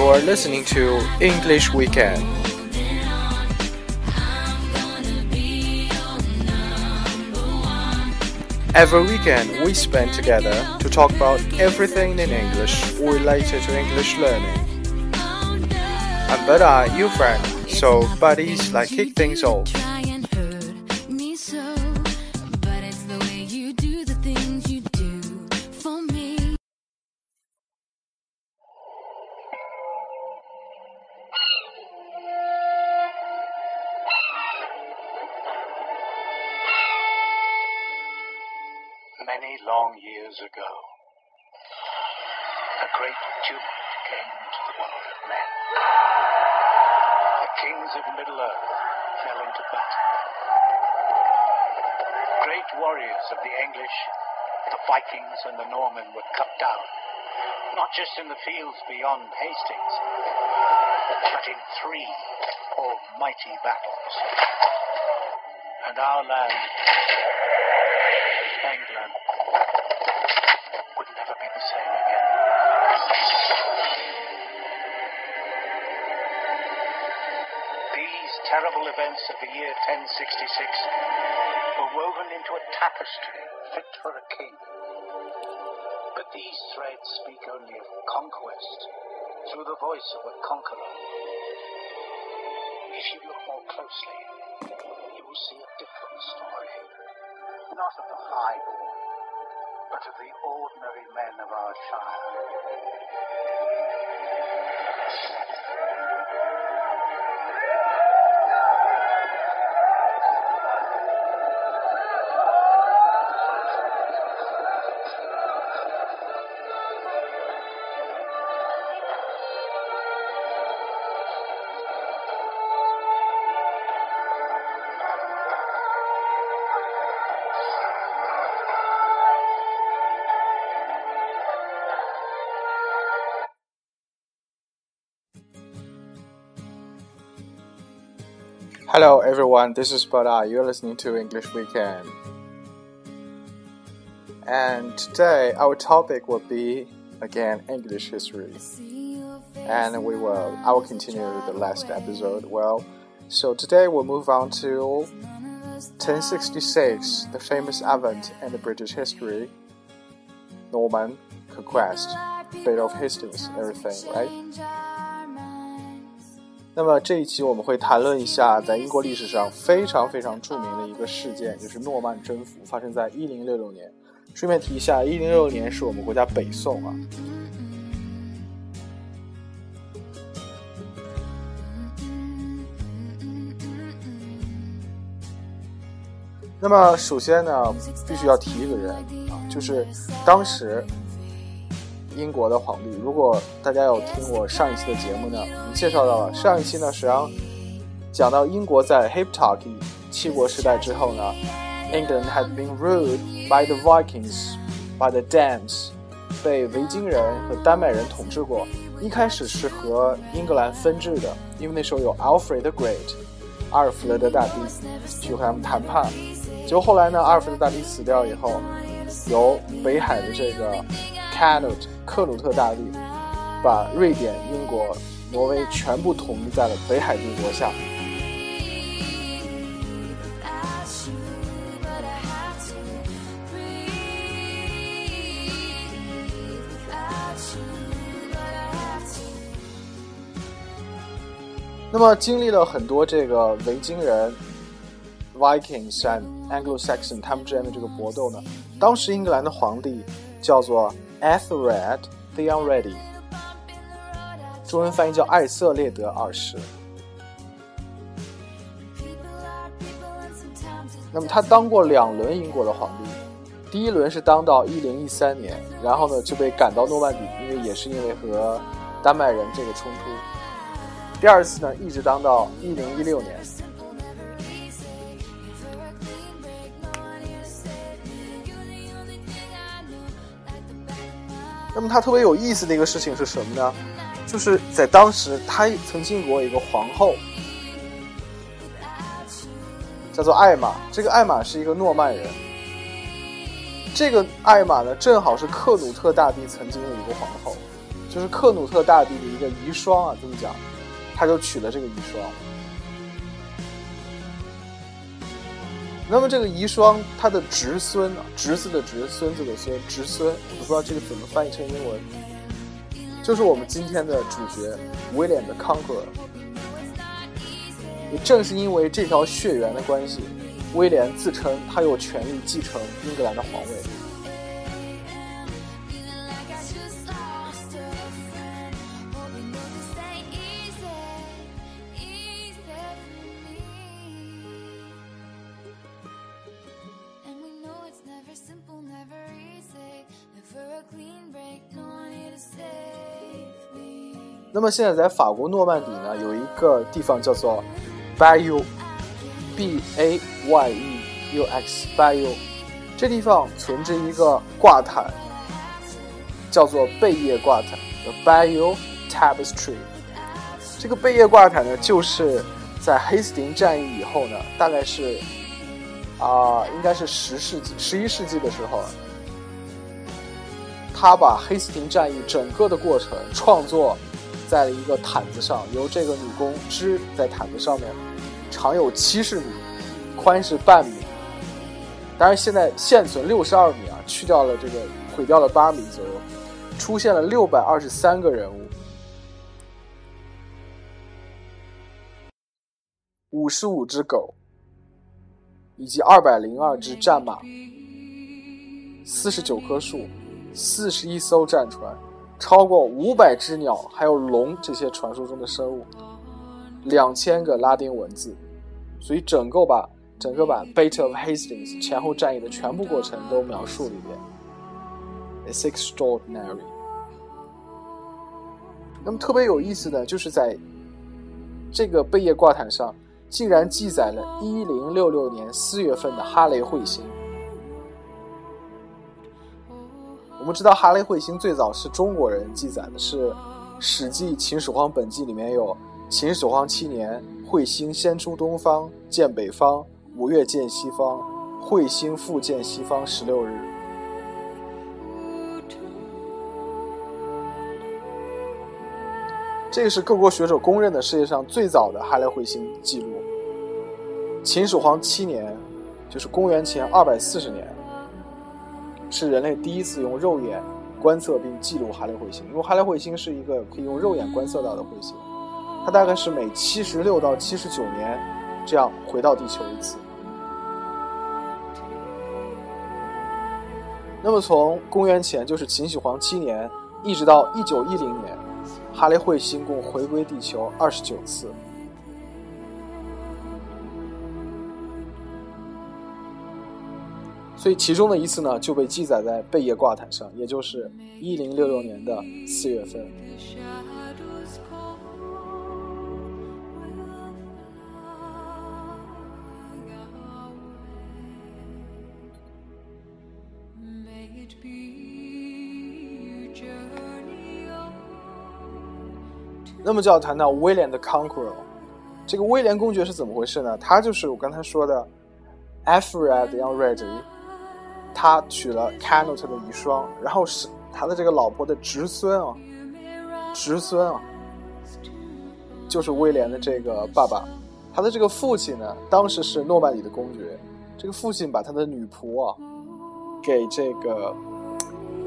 You're listening to English Weekend. Every weekend, we spend together to talk about everything in English related to English learning. I'm Bada, your friend, so buddies, like kick things off. Many long years ago, a great tumult came to the world of men. The kings of Middle-earth fell into battle. Great warriors of the English, the Vikings, and the Norman were cut down, not just in the fields beyond Hastings, but in three almighty battles. And our land England terrible events of the year 1066 were woven into a tapestry fit for a king. But these threads speak only of conquest through the voice of a conqueror. If you look more closely, you will see a different story not of the highborn, but of the ordinary men of our shire. Hello everyone, this is Bada. You're listening to English Weekend. And today our topic will be again English history. And we will I will continue the last episode. Well, so today we'll move on to 1066, the famous event in the British history. Norman conquest, Battle of Hastings, everything, right? 那么这一期我们会谈论一下，在英国历史上非常非常著名的一个事件，就是诺曼征服，发生在一零六六年。顺便提一下，一零六六年是我们国家北宋啊。那么首先呢，必须要提一个人啊，就是当时。英国的皇帝，如果大家有听我上一期的节目呢，你介绍到了上一期呢，实际上讲到英国在 Heptarchy 七国时代之后呢，England had been ruled by the Vikings, by the Danes，被维京人和丹麦人统治过。一开始是和英格兰分治的，因为那时候有 Alfred the Great，阿尔弗雷德大帝去和他们谈判。结果后来呢，阿尔弗雷德大帝死掉以后，由北海的这个 Canute。克鲁特大帝把瑞典、英国、挪威全部统一在了北海帝国下。那么，经历了很多这个维京人 （Vikings） 和 Anglo-Saxon 他们之间的这个搏斗呢，当时英格兰的皇帝叫做。Ethelred the Unready，中文翻译叫艾瑟列德二世。那么他当过两轮英国的皇帝，第一轮是当到一零一三年，然后呢就被赶到诺曼底，因为也是因为和丹麦人这个冲突。第二次呢一直当到一零一六年。那么他特别有意思的一个事情是什么呢？就是在当时，他曾经过一个皇后，叫做艾玛。这个艾玛是一个诺曼人。这个艾玛呢，正好是克努特大帝曾经的一个皇后，就是克努特大帝的一个遗孀啊，这么讲，他就娶了这个遗孀。那么这个遗孀，她的侄孙，侄子的侄，孙子的孙，侄孙，我不知道这个怎么翻译成英文，就是我们今天的主角威廉的 Conqueror。也正是因为这条血缘的关系，威廉自称他有权利继承英格兰的皇位。那么现在在法国诺曼底呢，有一个地方叫做 Bayou，B A Y E U X Bayou，这地方存着一个挂毯，叫做贝叶挂毯，The Bayou Tapestry。这个贝叶挂毯呢，就是在黑斯廷战役以后呢，大概是啊，应该是十世纪、十一世纪的时候，他把黑斯廷战役整个的过程创作。在了一个毯子上，由这个女工织在毯子上面，长有七十米，宽是半米。当然，现在现存六十二米啊，去掉了这个毁掉了八米左右，出现了六百二十三个人物，五十五只狗，以及二百零二只战马，四十九棵树，四十一艘战船。超过五百只鸟，还有龙这些传说中的生物，两千个拉丁文字，所以整个把整个把 Battle of Hastings 前后战役的全部过程都描述了一遍。It's extraordinary。那么特别有意思的就是在这个贝叶挂毯上，竟然记载了1066年4月份的哈雷彗星。我们知道哈雷彗星最早是中国人记载的，是《史记·秦始皇本纪》里面有“秦始皇七年，彗星先出东方，见北方；五月见西方，彗星复见西方十六日。”这个是各国学者公认的世界上最早的哈雷彗星记录。秦始皇七年，就是公元前二百四十年。是人类第一次用肉眼观测并记录哈雷彗星，因为哈雷彗星是一个可以用肉眼观测到的彗星，它大概是每七十六到七十九年这样回到地球一次。那么从公元前就是秦始皇七年，一直到一九一零年，哈雷彗星共回归地球二十九次。所以其中的一次呢，就被记载在贝叶挂毯上，也就是一零六六年的四月份。那么就要谈到威廉的 Conqueror，这个威廉公爵是怎么回事呢？他就是我刚才说的 Alfred young Ready。他娶了 Canute 的遗孀，然后是他的这个老婆的侄孙啊，侄孙啊，就是威廉的这个爸爸。他的这个父亲呢，当时是诺曼底的公爵。这个父亲把他的女仆啊，给这个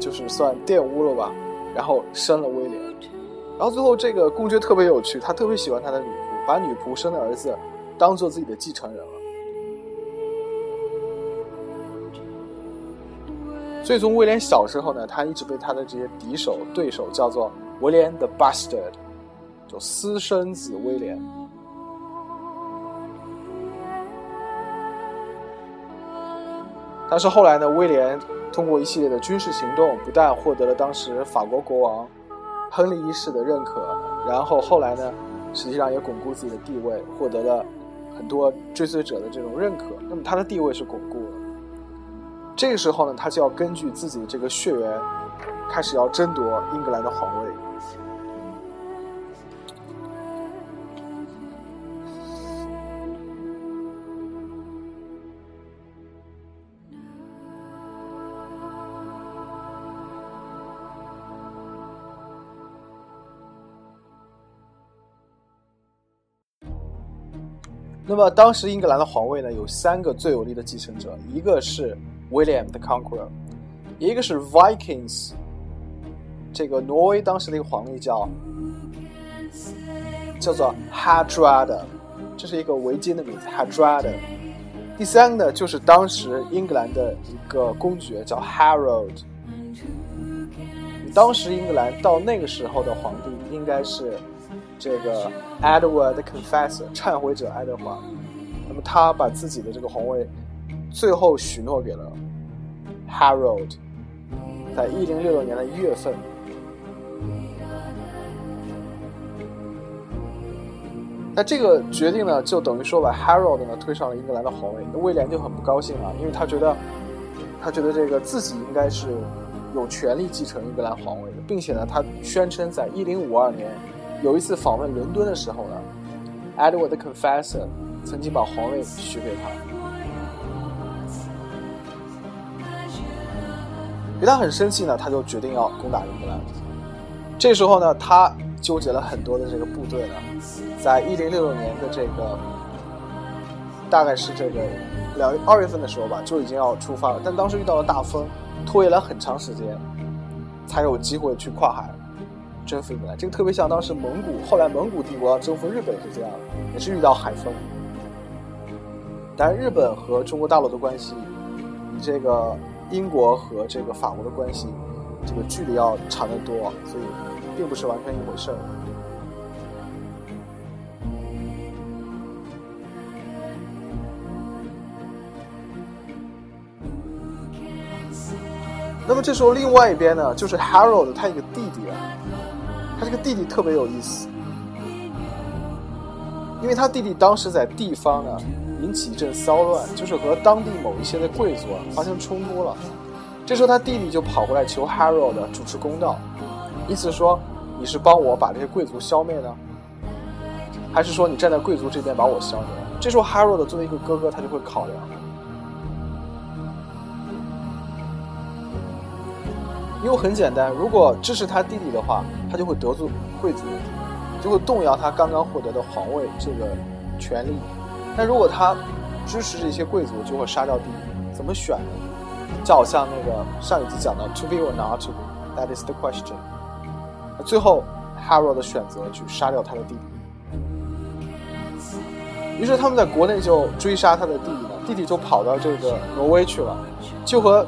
就是算玷污了吧，然后生了威廉。然后最后这个公爵特别有趣，他特别喜欢他的女仆，把女仆生的儿子当做自己的继承人了。所以从威廉小时候呢，他一直被他的这些敌手、对手叫做威廉 the Bastard，就私生子威廉。但是后来呢，威廉通过一系列的军事行动，不但获得了当时法国国王亨利一世的认可，然后后来呢，实际上也巩固自己的地位，获得了很多追随者的这种认可。那么他的地位是巩固。这个时候呢他就要根据自己的这个血缘开始。要争夺英格兰的皇位那么当时英格兰的皇位呢有三个最有力的继承者一个是 William the Conqueror，一个是 Vikings，这个挪威当时的一个皇帝叫叫做 Hardrada，这是一个维京的名字 Hardrada。第三个呢，就是当时英格兰的一个公爵叫 Harold。当时英格兰到那个时候的皇帝应该是这个 Edward the Confessor，忏悔者爱德华。那么他把自己的这个皇位最后许诺给了 Harold，在一零六六年的一月份。那这个决定呢，就等于说把 Harold 呢推上了英格兰的皇位。那威廉就很不高兴了，因为他觉得，他觉得这个自己应该是有权利继承英格兰皇位的，并且呢，他宣称在1052年有一次访问伦敦的时候呢，Edward the Confessor 曾经把皇位许给他。因为他很生气呢，他就决定要攻打英格兰。这时候呢，他纠结了很多的这个部队呢。在一零六六年的这个，大概是这个两二月份的时候吧，就已经要出发了。但当时遇到了大风，拖延了很长时间，才有机会去跨海征服英格兰。这个特别像当时蒙古，后来蒙古帝国要征服日本是这样，也是遇到海风。但日本和中国大陆的关系，以这个英国和这个法国的关系，这个距离要长得多，所以并不是完全一回事儿。那么这时候，另外一边呢，就是 Harold 他一个弟弟啊，他这个弟弟特别有意思，因为他弟弟当时在地方呢引起一阵骚乱，就是和当地某一些的贵族发生冲突了。这时候他弟弟就跑过来求 Harold 主持公道，意思说你是帮我把这些贵族消灭呢，还是说你站在贵族这边把我消灭？这时候 Harold 作为一个哥哥，他就会考量。因为很简单，如果支持他弟弟的话，他就会得罪贵族，就会动摇他刚刚获得的皇位这个权利。但如果他支持这些贵族，就会杀掉弟弟。怎么选呢？就好像那个上一集讲的 “to be or not to be”，that is the question。最后，Harold 选择去杀掉他的弟弟。于是他们在国内就追杀他的弟弟了，弟弟就跑到这个挪威去了，就和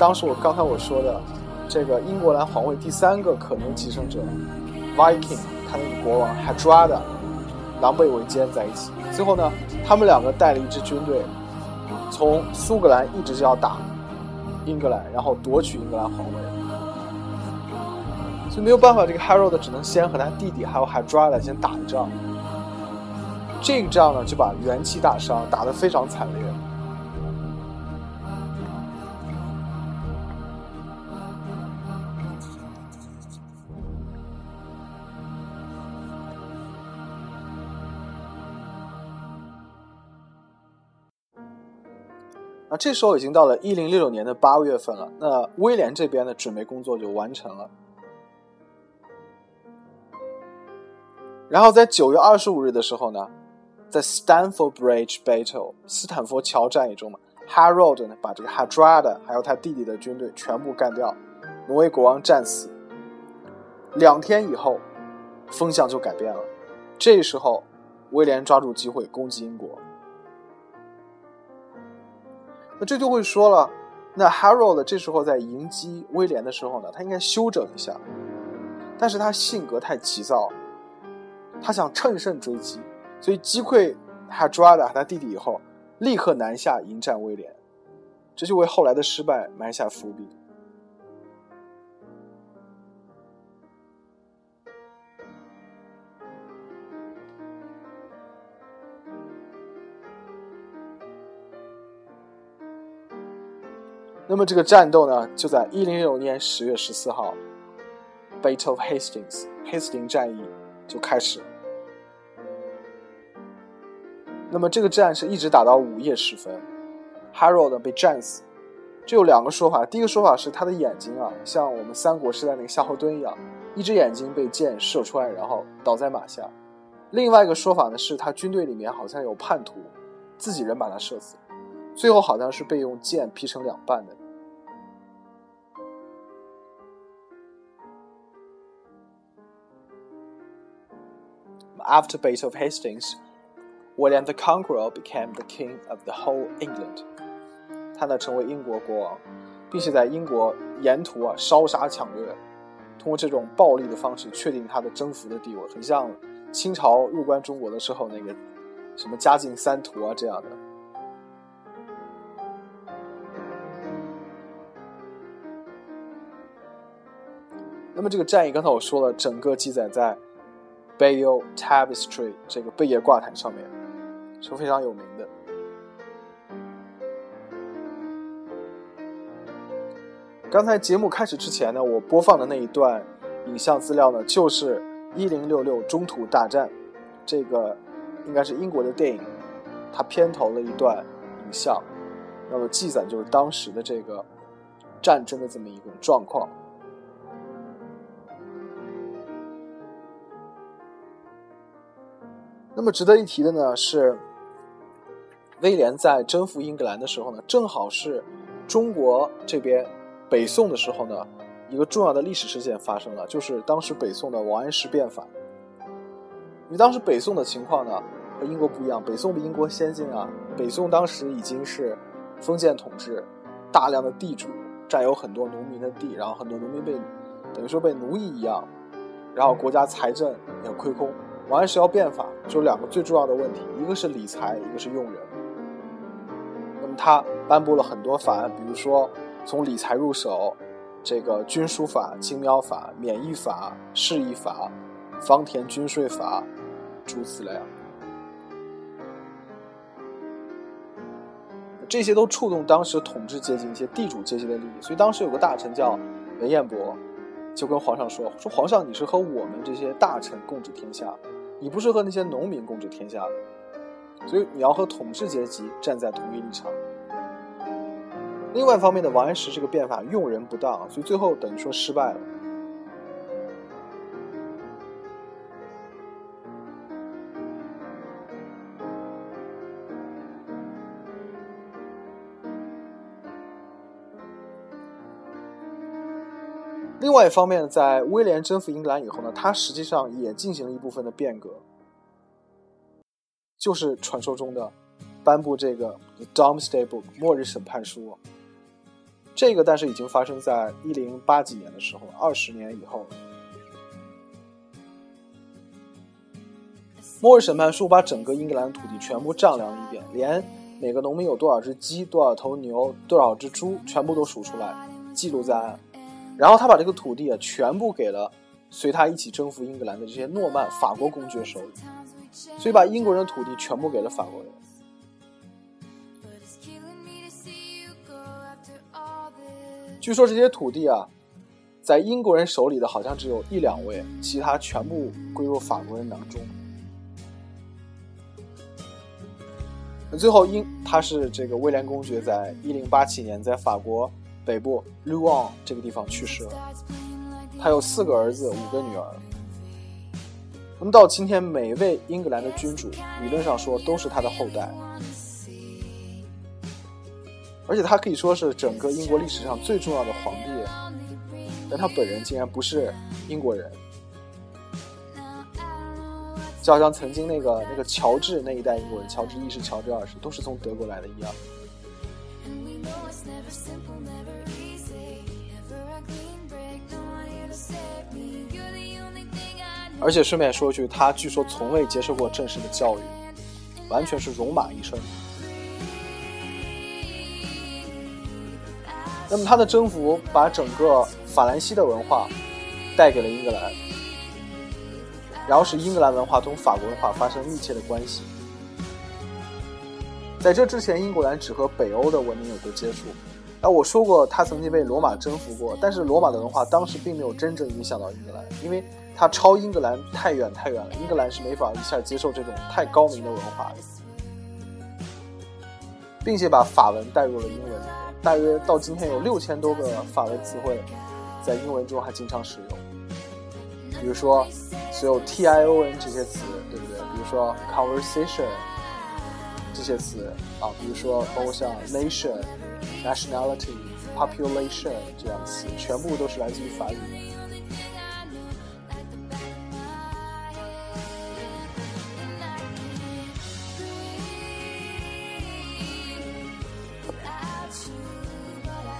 当时我刚才我说的。这个英格兰皇位第三个可能继承者，Viking，他那个国王 Hardrada，狼狈为奸在一起。最后呢，他们两个带了一支军队，从苏格兰一直就要打英格兰，然后夺取英格兰皇位。所以没有办法，这个 Harold 只能先和他弟弟还有 Hydra 先打一仗。这个仗呢，就把元气大伤，打得非常惨烈。那这时候已经到了一零六六年的八月份了。那威廉这边的准备工作就完成了。然后在九月二十五日的时候呢，在 Stanford Bridge Battle 斯坦福桥战役中嘛，Harold 呢把这个 Hadrada 还有他弟弟的军队全部干掉，挪威国王战死。两天以后，风向就改变了。这时候，威廉抓住机会攻击英国。那这就会说了，那 Harold 这时候在迎击威廉的时候呢，他应该休整一下，但是他性格太急躁，他想乘胜追击，所以击溃 Hardrada 和他弟弟以后，立刻南下迎战威廉，这就为后来的失败埋下伏笔。那么这个战斗呢，就在一零六年十月十四号，Battle of Hastings，黑斯廷战役就开始了。那么这个战是一直打到午夜时分，Harold 被战死。这有两个说法，第一个说法是他的眼睛啊，像我们三国时代那个夏侯惇一样，一只眼睛被箭射穿，然后倒在马下。另外一个说法呢，是他军队里面好像有叛徒，自己人把他射死，最后好像是被用剑劈成两半的。After Battle of Hastings, William the Conqueror became the king of the whole England. 他呢成为英国国王，并且在英国沿途啊烧杀抢掠，通过这种暴力的方式确定他的征服的地位，很像清朝入关中国的时候那个什么嘉靖三屠啊这样的。那么这个战役，刚才我说了，整个记载在。Bayo Tapestry 这个贝叶挂毯上面是非常有名的。刚才节目开始之前呢，我播放的那一段影像资料呢，就是一零六六中途大战，这个应该是英国的电影，它片头的一段影像，那么记载就是当时的这个战争的这么一个状况。那么值得一提的呢是，威廉在征服英格兰的时候呢，正好是中国这边北宋的时候呢，一个重要的历史事件发生了，就是当时北宋的王安石变法。因为当时北宋的情况呢和英国不一样，北宋比英国先进啊，北宋当时已经是封建统治，大量的地主占有很多农民的地，然后很多农民被等于说被奴役一样，然后国家财政也亏空。王安石要变法，就两个最重要的问题，一个是理财，一个是用人。那么他颁布了很多法案，比如说从理财入手，这个军书法、青苗法、免役法、市役法、方田均税法，诸此类。这些都触动当时统治阶级一些地主阶级的利益，所以当时有个大臣叫文彦博，就跟皇上说：“说皇上，你是和我们这些大臣共治天下。”你不是和那些农民共治天下的，所以你要和统治阶级站在同一立场。另外一方面的，王安石这个变法用人不当，所以最后等于说失败了。另外一方面，在威廉征服英格兰以后呢，他实际上也进行了一部分的变革，就是传说中的颁布这个《Domesday Book》末日审判书。这个但是已经发生在一零八几年的时候，二十年以后。末日审判书把整个英格兰土地全部丈量了一遍，连每个农民有多少只鸡、多少头牛、多少只猪，全部都数出来，记录在案。然后他把这个土地啊，全部给了随他一起征服英格兰的这些诺曼法国公爵手里，所以把英国人的土地全部给了法国人。据说这些土地啊，在英国人手里的好像只有一两位，其他全部归入法国人囊中。那最后，英他是这个威廉公爵，在一零八七年在法国。北部 l u a n 这个地方去世了，他有四个儿子，五个女儿。那么到今天，每一位英格兰的君主，理论上说都是他的后代，而且他可以说是整个英国历史上最重要的皇帝，但他本人竟然不是英国人，就好像曾经那个那个乔治那一代英国人，乔治一世、乔治二世都是从德国来的一样。而且顺便说一句，他据说从未接受过正式的教育，完全是戎马一生。那么他的征服把整个法兰西的文化带给了英格兰，然后使英格兰文化同法国文化发生密切的关系。在这之前，英格兰只和北欧的文明有过接触。哎，我说过他曾经被罗马征服过，但是罗马的文化当时并没有真正影响到英格兰，因为。它超英格兰太远太远了，英格兰是没法一下接受这种太高明的文化的，并且把法文带入了英文，大约到今天有六千多个法文词汇，在英文中还经常使用，比如说所有 T I O N 这些词，对不对？比如说 conversation 这些词啊，比如说包括像 nation、nationality、population 这样词，全部都是来自于法语。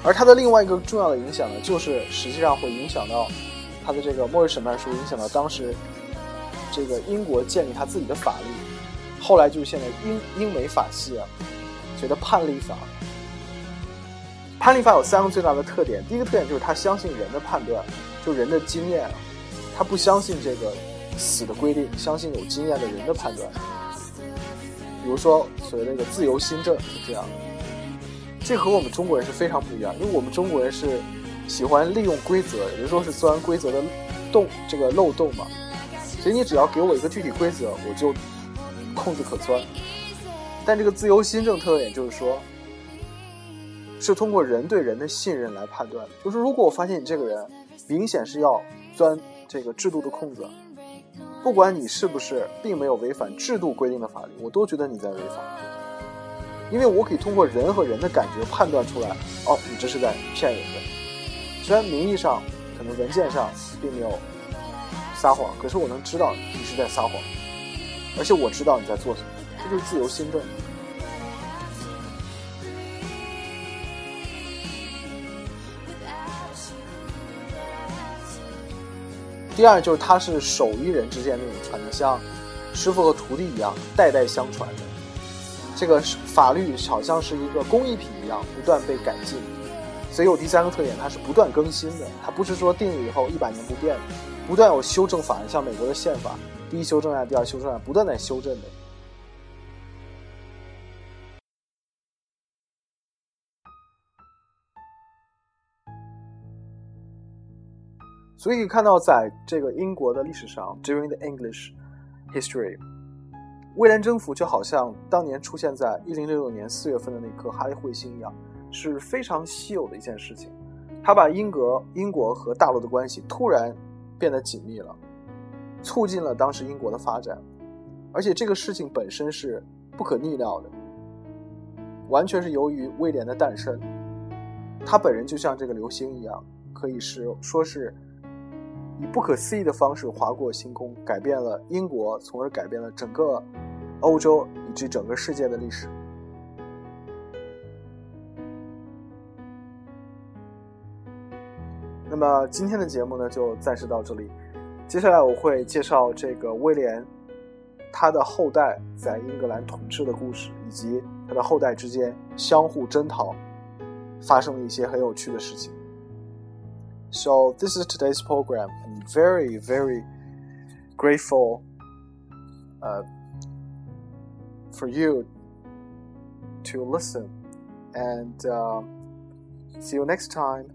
而它的另外一个重要的影响呢，就是实际上会影响到它的这个末日审判书，影响到当时这个英国建立他自己的法律。后来就是现在英英美法系啊，觉得判例法。判例法有三个最大的特点，第一个特点就是他相信人的判断，就人的经验，他不相信这个死的规定，相信有经验的人的判断。比如说所谓那个自由新政是这样。这和我们中国人是非常不一样，因为我们中国人是喜欢利用规则，有的时候是钻规则的洞，这个漏洞嘛。所以你只要给我一个具体规则，我就空子可钻。但这个自由新政特点就是说，是通过人对人的信任来判断。就是如果我发现你这个人明显是要钻这个制度的空子，不管你是不是并没有违反制度规定的法律，我都觉得你在违法。因为我可以通过人和人的感觉判断出来，哦，你这是在骗人的。虽然名义上可能文件上并没有撒谎，可是我能知道你是在撒谎，而且我知道你在做什么，这就是自由新政。第二就是它是手艺人之间那种传的，像师傅和徒弟一样，代代相传的。这个法律好像是一个工艺品一样，不断被改进，所以有第三个特点，它是不断更新的，它不是说定了以后一百年不变的，不断有修正法案，像美国的宪法，第一修正案、第二修正案，不断在修正的。所以看到，在这个英国的历史上，during the English history。威廉征服就好像当年出现在一零六六年四月份的那颗哈利彗星一样，是非常稀有的一件事情。它把英格英国和大陆的关系突然变得紧密了，促进了当时英国的发展。而且这个事情本身是不可逆料的，完全是由于威廉的诞生。他本人就像这个流星一样，可以是说是以不可思议的方式划过星空，改变了英国，从而改变了整个。欧洲以及整个世界的历史。那么今天的节目呢，就暂时到这里。接下来我会介绍这个威廉他的后代在英格兰统治的故事，以及他的后代之间相互征讨，发生了一些很有趣的事情。So this is today's program. I'm very, very grateful. Uh, for you to listen. And uh, see you next time.